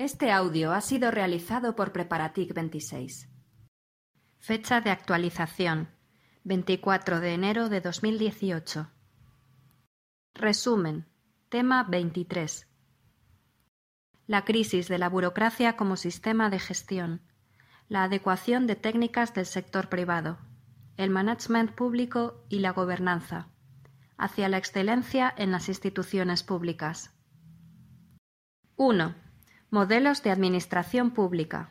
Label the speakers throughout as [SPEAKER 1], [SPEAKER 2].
[SPEAKER 1] Este audio ha sido realizado por Preparatic 26. Fecha de actualización 24 de enero de 2018. Resumen. Tema 23. La crisis de la burocracia como sistema de gestión. La adecuación de técnicas del sector privado. El management público y la gobernanza. Hacia la excelencia en las instituciones públicas. 1. Modelos de administración pública.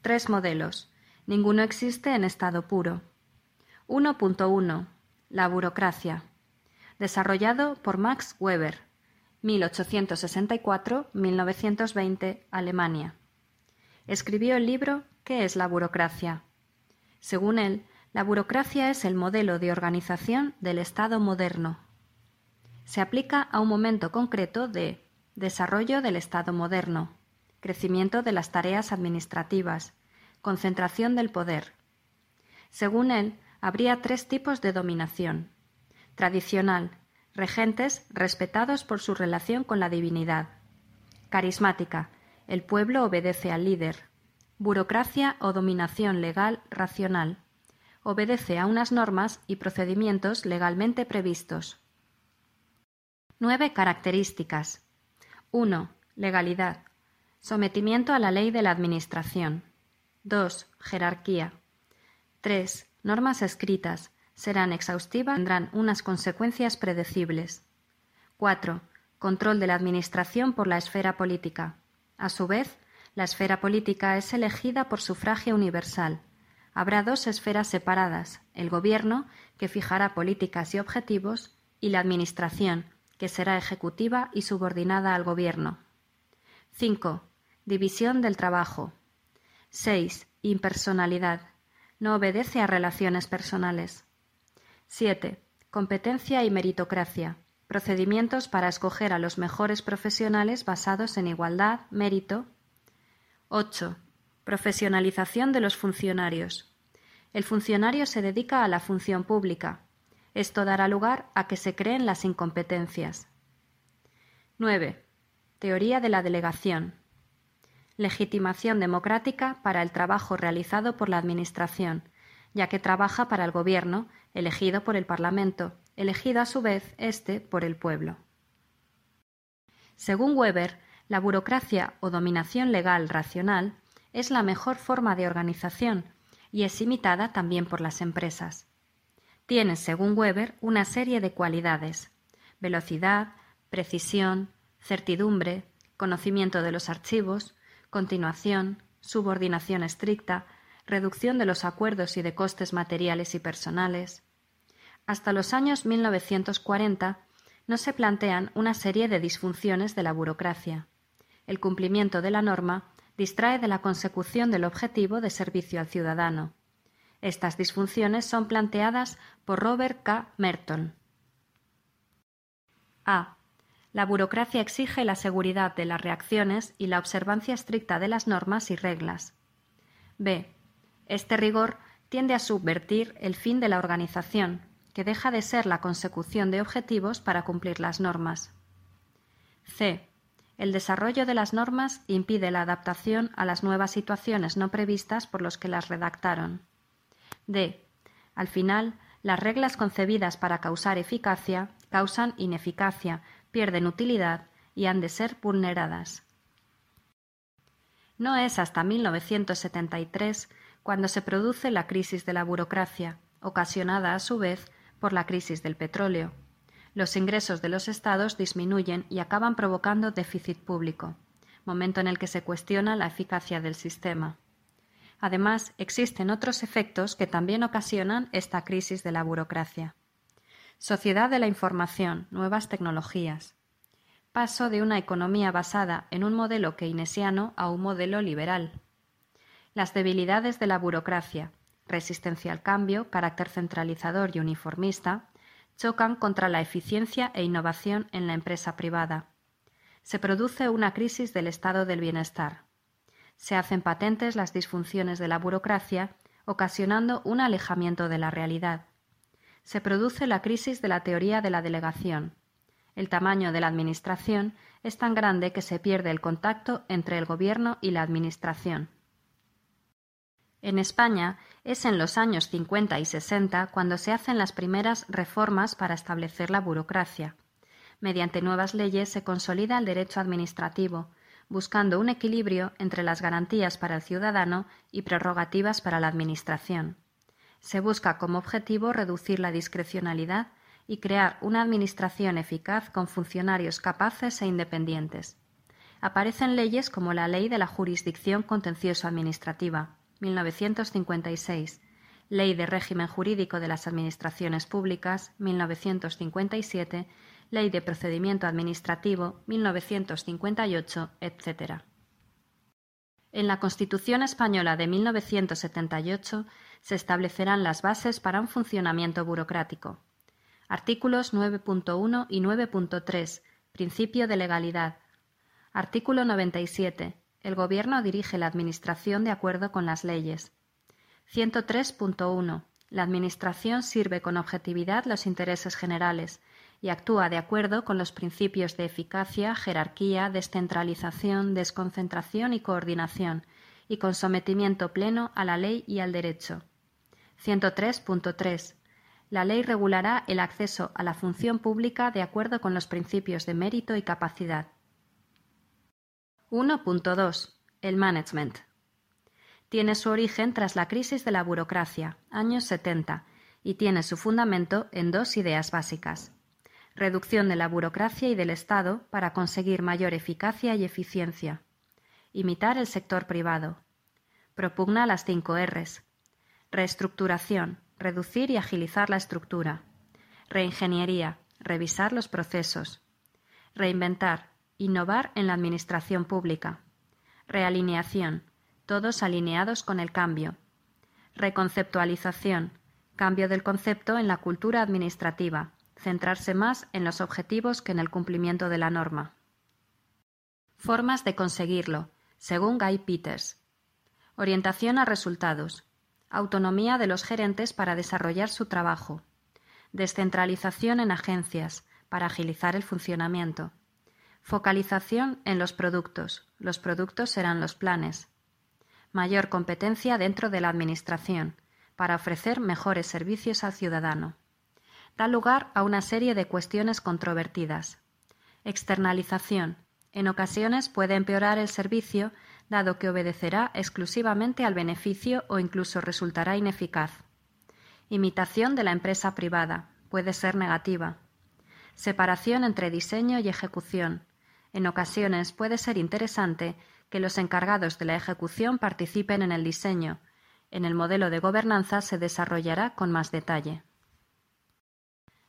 [SPEAKER 1] Tres modelos. Ninguno existe en estado puro. 1.1. La burocracia. Desarrollado por Max Weber, 1864-1920, Alemania. Escribió el libro ¿Qué es la burocracia? Según él, la burocracia es el modelo de organización del Estado moderno. Se aplica a un momento concreto de desarrollo del Estado moderno, crecimiento de las tareas administrativas, concentración del poder. Según él, habría tres tipos de dominación. Tradicional, regentes respetados por su relación con la divinidad. Carismática, el pueblo obedece al líder. Burocracia o dominación legal racional. Obedece a unas normas y procedimientos legalmente previstos. Nueve características. 1. Legalidad. Sometimiento a la ley de la Administración. 2. Jerarquía. 3. Normas escritas. Serán exhaustivas, tendrán unas consecuencias predecibles. 4. Control de la Administración por la esfera política. A su vez, la esfera política es elegida por sufragio universal. Habrá dos esferas separadas, el Gobierno, que fijará políticas y objetivos, y la Administración, que será ejecutiva y subordinada al Gobierno. 5. División del trabajo. 6. Impersonalidad. No obedece a relaciones personales. 7. Competencia y meritocracia. Procedimientos para escoger a los mejores profesionales basados en igualdad, mérito. 8. Profesionalización de los funcionarios. El funcionario se dedica a la función pública. Esto dará lugar a que se creen las incompetencias. 9. Teoría de la delegación legitimación democrática para el trabajo realizado por la Administración, ya que trabaja para el Gobierno, elegido por el Parlamento, elegido a su vez éste por el pueblo. Según Weber, la burocracia o dominación legal racional es la mejor forma de organización y es imitada también por las empresas. Tiene, según Weber, una serie de cualidades velocidad, precisión, certidumbre, conocimiento de los archivos, continuación, subordinación estricta, reducción de los acuerdos y de costes materiales y personales. Hasta los años 1940 no se plantean una serie de disfunciones de la burocracia. El cumplimiento de la norma distrae de la consecución del objetivo de servicio al ciudadano. Estas disfunciones son planteadas por Robert K. Merton. La burocracia exige la seguridad de las reacciones y la observancia estricta de las normas y reglas. B. Este rigor tiende a subvertir el fin de la organización, que deja de ser la consecución de objetivos para cumplir las normas. C. El desarrollo de las normas impide la adaptación a las nuevas situaciones no previstas por los que las redactaron. D. Al final, las reglas concebidas para causar eficacia causan ineficacia pierden utilidad y han de ser vulneradas. No es hasta 1973 cuando se produce la crisis de la burocracia, ocasionada a su vez por la crisis del petróleo. Los ingresos de los estados disminuyen y acaban provocando déficit público, momento en el que se cuestiona la eficacia del sistema. Además, existen otros efectos que también ocasionan esta crisis de la burocracia. Sociedad de la información, nuevas tecnologías. Paso de una economía basada en un modelo keynesiano a un modelo liberal. Las debilidades de la burocracia, resistencia al cambio, carácter centralizador y uniformista, chocan contra la eficiencia e innovación en la empresa privada. Se produce una crisis del estado del bienestar. Se hacen patentes las disfunciones de la burocracia, ocasionando un alejamiento de la realidad se produce la crisis de la teoría de la delegación. El tamaño de la Administración es tan grande que se pierde el contacto entre el Gobierno y la Administración. En España es en los años 50 y 60 cuando se hacen las primeras reformas para establecer la burocracia. Mediante nuevas leyes se consolida el derecho administrativo, buscando un equilibrio entre las garantías para el ciudadano y prerrogativas para la Administración. Se busca como objetivo reducir la discrecionalidad y crear una Administración eficaz con funcionarios capaces e independientes. Aparecen leyes como la Ley de la Jurisdicción Contencioso Administrativa, 1956, Ley de Régimen Jurídico de las Administraciones Públicas, 1957, Ley de Procedimiento Administrativo, 1958, etc. En la Constitución española de 1978 se establecerán las bases para un funcionamiento burocrático. Artículos 9.1 y 9.3. Principio de legalidad. Artículo 97. El Gobierno dirige la Administración de acuerdo con las leyes. 103.1. La Administración sirve con objetividad los intereses generales y actúa de acuerdo con los principios de eficacia, jerarquía, descentralización, desconcentración y coordinación, y con sometimiento pleno a la ley y al derecho. 103.3. La ley regulará el acceso a la función pública de acuerdo con los principios de mérito y capacidad. 1.2. El management. Tiene su origen tras la crisis de la burocracia, años 70, y tiene su fundamento en dos ideas básicas. Reducción de la burocracia y del Estado para conseguir mayor eficacia y eficiencia. Imitar el sector privado. Propugna las cinco Rs. Reestructuración, reducir y agilizar la estructura. Reingeniería, revisar los procesos. Reinventar, Innovar en la administración pública. Realineación. Todos alineados con el cambio. Reconceptualización. Cambio del concepto en la cultura administrativa. Centrarse más en los objetivos que en el cumplimiento de la norma. Formas de conseguirlo, según Guy Peters. Orientación a resultados. Autonomía de los gerentes para desarrollar su trabajo. Descentralización en agencias, para agilizar el funcionamiento. Focalización en los productos. Los productos serán los planes. Mayor competencia dentro de la Administración, para ofrecer mejores servicios al ciudadano. Da lugar a una serie de cuestiones controvertidas. Externalización. En ocasiones puede empeorar el servicio, dado que obedecerá exclusivamente al beneficio o incluso resultará ineficaz. Imitación de la empresa privada. Puede ser negativa. Separación entre diseño y ejecución en ocasiones puede ser interesante que los encargados de la ejecución participen en el diseño. En el modelo de gobernanza se desarrollará con más detalle.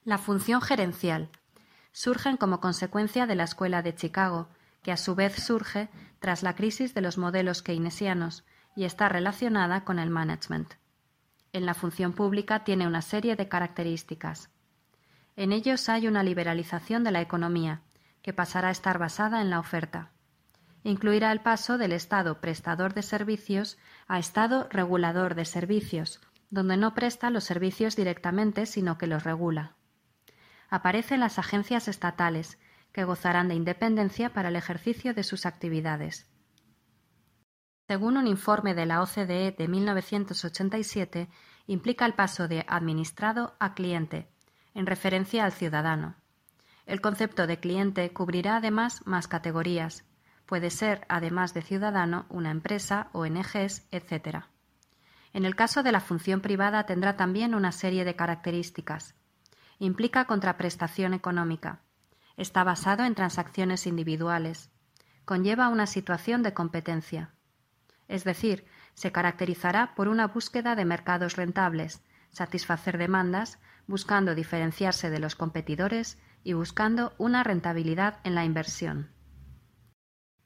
[SPEAKER 1] La función gerencial surgen como consecuencia de la Escuela de Chicago, que a su vez surge tras la crisis de los modelos keynesianos y está relacionada con el management. En la función pública tiene una serie de características. En ellos hay una liberalización de la economía, que pasará a estar basada en la oferta. Incluirá el paso del Estado prestador de servicios a Estado regulador de servicios, donde no presta los servicios directamente, sino que los regula. Aparecen las agencias estatales, que gozarán de independencia para el ejercicio de sus actividades. Según un informe de la OCDE de 1987, implica el paso de administrado a cliente, en referencia al ciudadano. El concepto de cliente cubrirá además más categorías. Puede ser, además de ciudadano, una empresa, ONGs, etc. En el caso de la función privada tendrá también una serie de características. Implica contraprestación económica. Está basado en transacciones individuales. Conlleva una situación de competencia. Es decir, se caracterizará por una búsqueda de mercados rentables, satisfacer demandas, buscando diferenciarse de los competidores y buscando una rentabilidad en la inversión.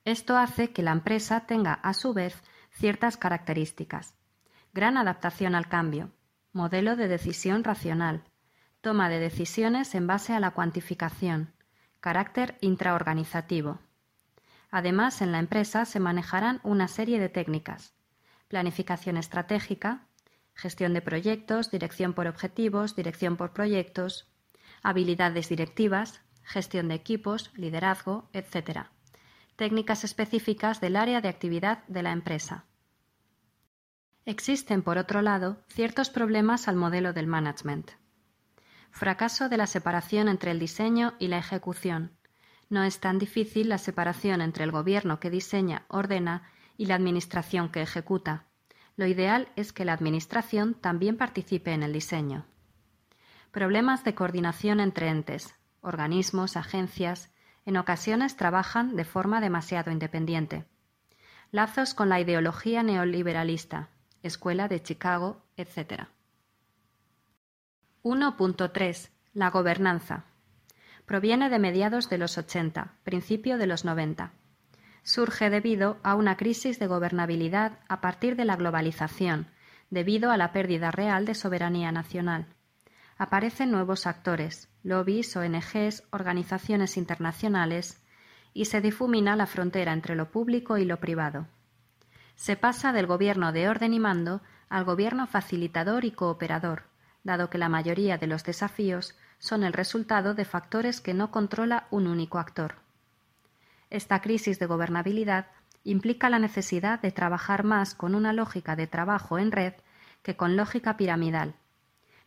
[SPEAKER 1] Esto hace que la empresa tenga, a su vez, ciertas características. Gran adaptación al cambio, modelo de decisión racional, toma de decisiones en base a la cuantificación, carácter intraorganizativo. Además, en la empresa se manejarán una serie de técnicas, planificación estratégica, gestión de proyectos, dirección por objetivos, dirección por proyectos, habilidades directivas, gestión de equipos, liderazgo, etc. Técnicas específicas del área de actividad de la empresa. Existen, por otro lado, ciertos problemas al modelo del management. Fracaso de la separación entre el diseño y la ejecución. No es tan difícil la separación entre el gobierno que diseña, ordena y la administración que ejecuta. Lo ideal es que la administración también participe en el diseño. Problemas de coordinación entre entes, organismos, agencias, en ocasiones trabajan de forma demasiado independiente. Lazos con la ideología neoliberalista, Escuela de Chicago, etc. 1.3. La gobernanza. Proviene de mediados de los 80, principio de los 90. Surge debido a una crisis de gobernabilidad a partir de la globalización, debido a la pérdida real de soberanía nacional. Aparecen nuevos actores, lobbies, ONGs, organizaciones internacionales, y se difumina la frontera entre lo público y lo privado se pasa del gobierno de orden y mando al gobierno facilitador y cooperador, dado que la mayoría de los desafíos son el resultado de factores que no controla un único actor. Esta crisis de gobernabilidad implica la necesidad de trabajar más con una lógica de trabajo en red que con lógica piramidal.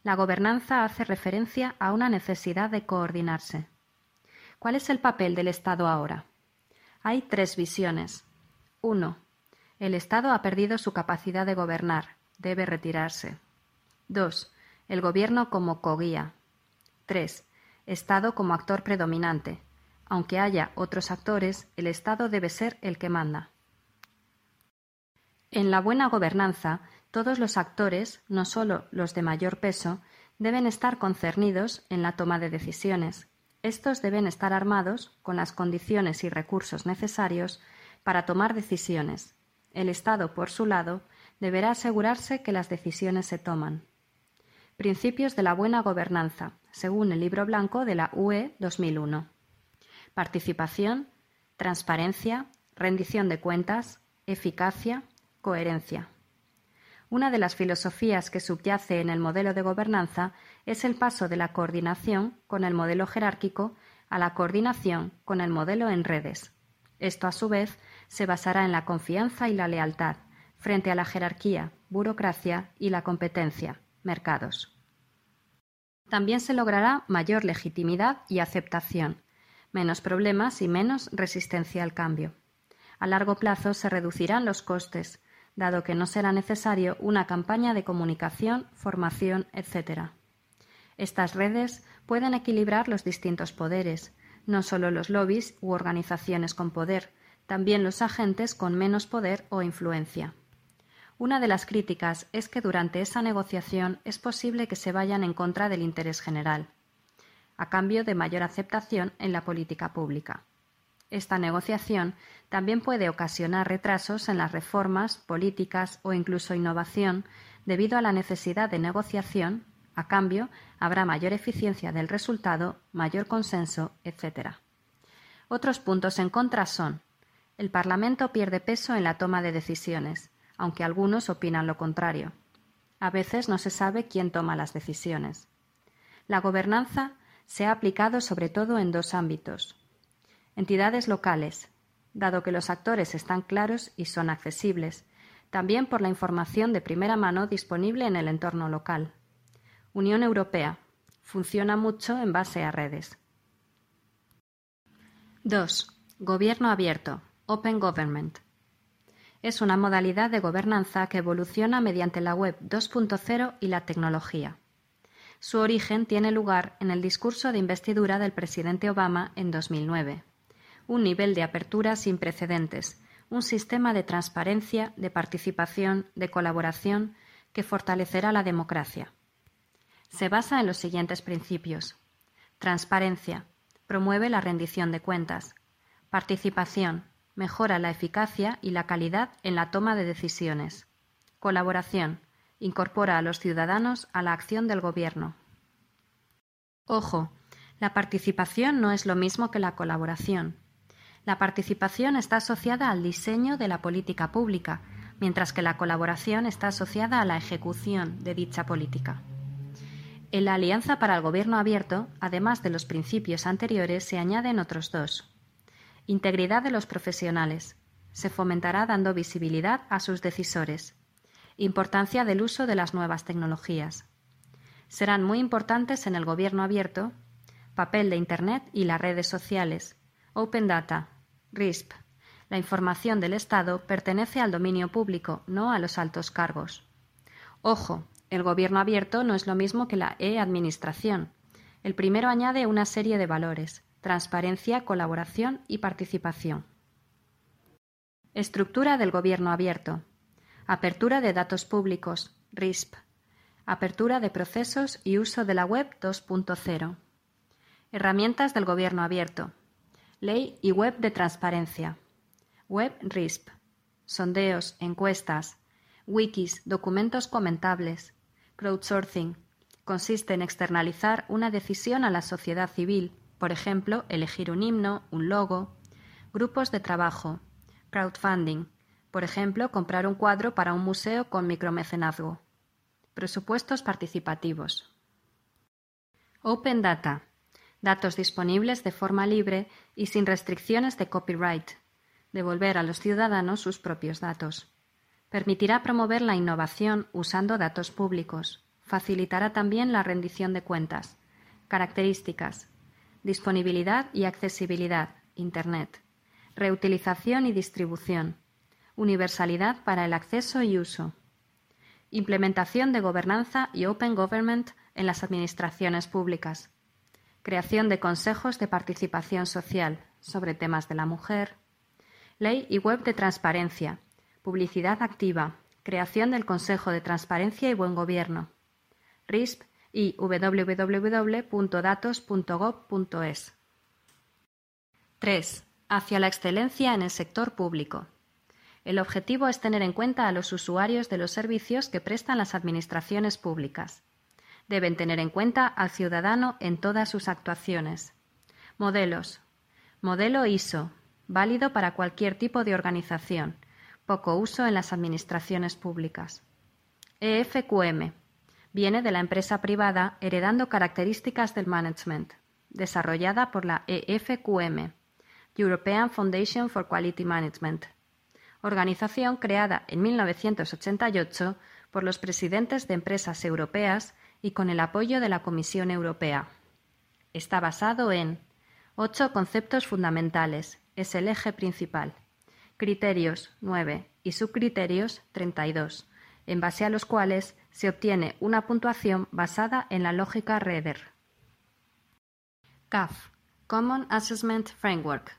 [SPEAKER 1] La gobernanza hace referencia a una necesidad de coordinarse. ¿Cuál es el papel del Estado ahora? Hay tres visiones. 1. El Estado ha perdido su capacidad de gobernar. Debe retirarse. 2. El Gobierno como coguía. 3. Estado como actor predominante. Aunque haya otros actores, el Estado debe ser el que manda. En la buena gobernanza, todos los actores, no solo los de mayor peso, deben estar concernidos en la toma de decisiones. Estos deben estar armados con las condiciones y recursos necesarios para tomar decisiones, el Estado, por su lado, deberá asegurarse que las decisiones se toman. Principios de la buena gobernanza, según el Libro Blanco de la UE 2001. Participación, transparencia, rendición de cuentas, eficacia, coherencia. Una de las filosofías que subyace en el modelo de gobernanza es el paso de la coordinación con el modelo jerárquico a la coordinación con el modelo en redes. Esto, a su vez, se basará en la confianza y la lealtad frente a la jerarquía, burocracia y la competencia, mercados. También se logrará mayor legitimidad y aceptación, menos problemas y menos resistencia al cambio. A largo plazo se reducirán los costes, dado que no será necesario una campaña de comunicación, formación, etc. Estas redes pueden equilibrar los distintos poderes, no solo los lobbies u organizaciones con poder, también los agentes con menos poder o influencia. Una de las críticas es que durante esa negociación es posible que se vayan en contra del interés general, a cambio de mayor aceptación en la política pública. Esta negociación también puede ocasionar retrasos en las reformas, políticas o incluso innovación debido a la necesidad de negociación, a cambio habrá mayor eficiencia del resultado, mayor consenso, etc. Otros puntos en contra son el Parlamento pierde peso en la toma de decisiones, aunque algunos opinan lo contrario. A veces no se sabe quién toma las decisiones. La gobernanza se ha aplicado sobre todo en dos ámbitos. Entidades locales, dado que los actores están claros y son accesibles, también por la información de primera mano disponible en el entorno local. Unión Europea. Funciona mucho en base a redes. 2. Gobierno abierto. Open Government. Es una modalidad de gobernanza que evoluciona mediante la Web 2.0 y la tecnología. Su origen tiene lugar en el discurso de investidura del presidente Obama en 2009. Un nivel de apertura sin precedentes, un sistema de transparencia, de participación, de colaboración que fortalecerá la democracia. Se basa en los siguientes principios. Transparencia. Promueve la rendición de cuentas. Participación mejora la eficacia y la calidad en la toma de decisiones. Colaboración. Incorpora a los ciudadanos a la acción del Gobierno. Ojo, la participación no es lo mismo que la colaboración. La participación está asociada al diseño de la política pública, mientras que la colaboración está asociada a la ejecución de dicha política. En la Alianza para el Gobierno Abierto, además de los principios anteriores, se añaden otros dos. Integridad de los profesionales. Se fomentará dando visibilidad a sus decisores. Importancia del uso de las nuevas tecnologías. Serán muy importantes en el gobierno abierto papel de Internet y las redes sociales, Open Data, RISP. La información del Estado pertenece al dominio público, no a los altos cargos. Ojo, el gobierno abierto no es lo mismo que la e-administración. El primero añade una serie de valores, transparencia, colaboración y participación. Estructura del gobierno abierto. Apertura de datos públicos, RISP. Apertura de procesos y uso de la web 2.0. Herramientas del gobierno abierto. Ley y web de transparencia. Web RISP. Sondeos, encuestas, wikis, documentos comentables. Crowdsourcing. Consiste en externalizar una decisión a la sociedad civil, por ejemplo, elegir un himno, un logo. Grupos de trabajo. Crowdfunding. Por ejemplo, comprar un cuadro para un museo con micromecenazgo. Presupuestos participativos. Open Data. Datos disponibles de forma libre y sin restricciones de copyright. Devolver a los ciudadanos sus propios datos. Permitirá promover la innovación usando datos públicos. Facilitará también la rendición de cuentas. Características. Disponibilidad y accesibilidad. Internet. Reutilización y distribución. Universalidad para el acceso y uso implementación de gobernanza y Open Government en las administraciones públicas, creación de consejos de participación social sobre temas de la mujer, ley y web de transparencia, publicidad activa, creación del Consejo de Transparencia y Buen Gobierno, RISP y www.datos.gov.es. 3. Hacia la excelencia en el sector público. El objetivo es tener en cuenta a los usuarios de los servicios que prestan las administraciones públicas. Deben tener en cuenta al ciudadano en todas sus actuaciones. Modelos. Modelo ISO, válido para cualquier tipo de organización, poco uso en las administraciones públicas. EFQM. Viene de la empresa privada heredando características del management, desarrollada por la EFQM, European Foundation for Quality Management, organización creada en 1988 por los presidentes de empresas europeas y con el apoyo de la Comisión Europea. Está basado en ocho conceptos fundamentales, es el eje principal, criterios 9 y subcriterios 32, en base a los cuales se obtiene una puntuación basada en la lógica Reder. CAF, Common Assessment Framework,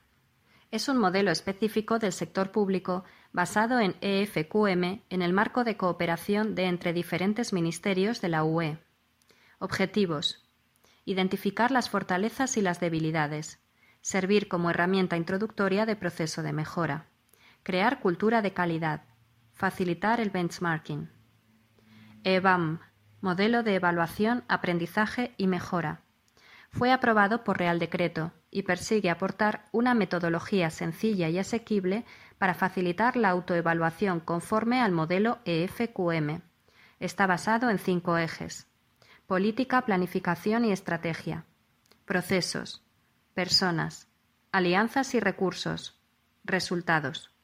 [SPEAKER 1] es un modelo específico del sector público basado en EFQM en el marco de cooperación de entre diferentes ministerios de la UE. Objetivos. Identificar las fortalezas y las debilidades. Servir como herramienta introductoria de proceso de mejora. Crear cultura de calidad. Facilitar el benchmarking. EBAM. Modelo de evaluación, aprendizaje y mejora. Fue aprobado por Real Decreto y persigue aportar una metodología sencilla y asequible para facilitar la autoevaluación conforme al modelo EFQM. Está basado en cinco ejes. Política, planificación y estrategia. Procesos. Personas. Alianzas y recursos. Resultados.